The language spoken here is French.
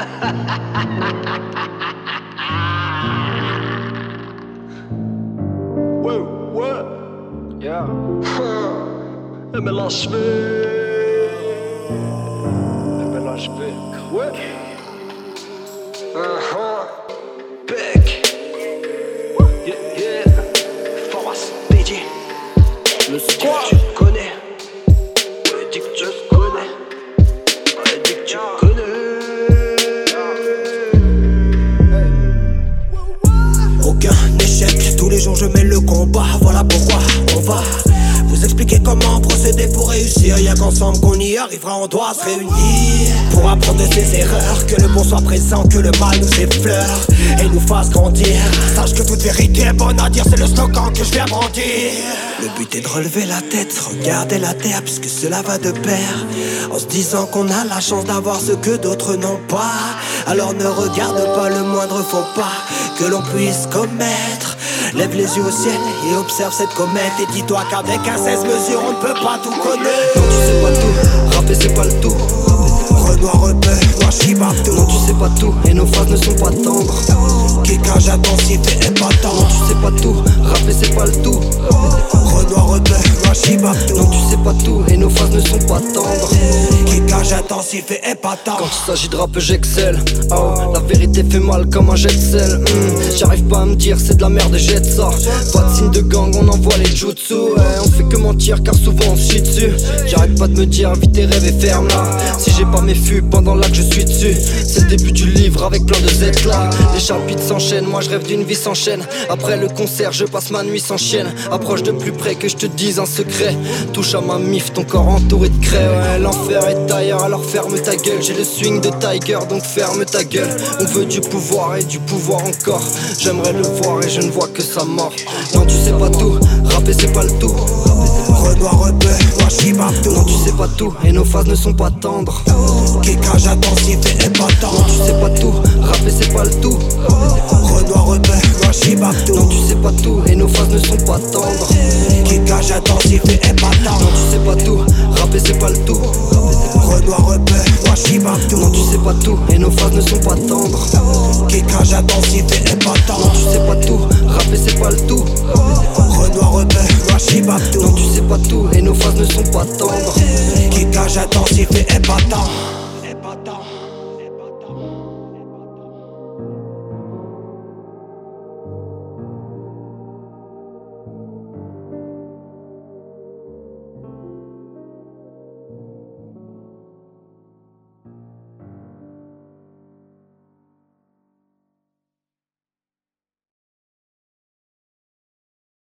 Whoa, what? Yeah. I'm a Las Vegas. I'm a Las Vegas. What? Uh huh. Big. Yeah, yeah. Force, DJ. Le squad. Je mets le combat, voilà pourquoi on va vous expliquer comment procéder pour réussir. Y'a qu'ensemble qu'on y arrivera, on doit se réunir pour apprendre de ses erreurs. Que le bon soit présent, que le mal nous effleure et nous fasse grandir. Sache que toute vérité est bonne à dire, c'est le slogan que je viens brandir. Le but est de relever la tête, regarder la terre, puisque cela va de pair. En se disant qu'on a la chance d'avoir ce que d'autres n'ont pas. Alors ne regarde pas le moindre faux pas que l'on puisse commettre. Lève les yeux au ciel et observe cette comète. Et dis-toi qu'avec un 16 mesures, on ne peut pas tout connaître. Non, tu sais pas tout, rapper c'est pas le tout. Renoir rebelle, noir chibabdo. Non, tu sais pas tout, et nos phrases ne sont pas tendres. Kickage intensif et épatant. Non, tu sais pas tout, rapper c'est pas le tout. Renoir rebelle, noir chibabdo. Non, tu sais pas tout, et nos phrases ne sont pas tendres. Quand il s'agit de rap, j'excelle. Oh, la vérité fait mal comme un jet de sel. Hmm, J'arrive pas à me dire, c'est de la merde et jette ça. Pas de signe de gang, on envoie les jutsu. Ouais, on fait que mentir car souvent on se chie dessus. J'arrête pas de me dire, vite tes rêves et ferme là. Si j'ai pas mes fûts pendant là que je suis dessus, c'est le début du livre avec plein de Z là. Les chapitres s'enchaînent, moi je rêve d'une vie sans chaîne. Après le concert, je passe ma nuit sans chienne. Approche de plus près que je te dise un secret. Touche à ma mif, ton corps entouré de craie. Ouais, l'enfer est alors ferme ta gueule. J'ai le swing de Tiger, donc ferme ta gueule. On veut du pouvoir et du pouvoir encore. J'aimerais le voir et je ne vois que sa mort. Non, tu sais pas tout, rapper c'est pas le tout. Renoir rebelle, noir chibabdo. Non, tu sais pas tout, et nos phases ne sont pas tendres. Kickage intensif et épatant. Non, tu sais pas tout, rapper c'est pas le tout. Renoir rebelle, noir chibabdo. Non, tu sais pas tout, et nos phases ne sont pas tendres. Kickage intensif et épatant. Non, tu sais pas tout, rapper c'est pas le tout. Renoir rebelle, noir chibabdo. Non, tu sais pas tout, et nos phases ne sont pas tendres. Kickage intensif et épatant. Non, tu sais pas tout, rapper c'est pas le tout. Renoir rebelle, noir chibabdo. Non, tu sais pas tout, et nos phases ne sont pas tendres. Kickage intensif et épatant.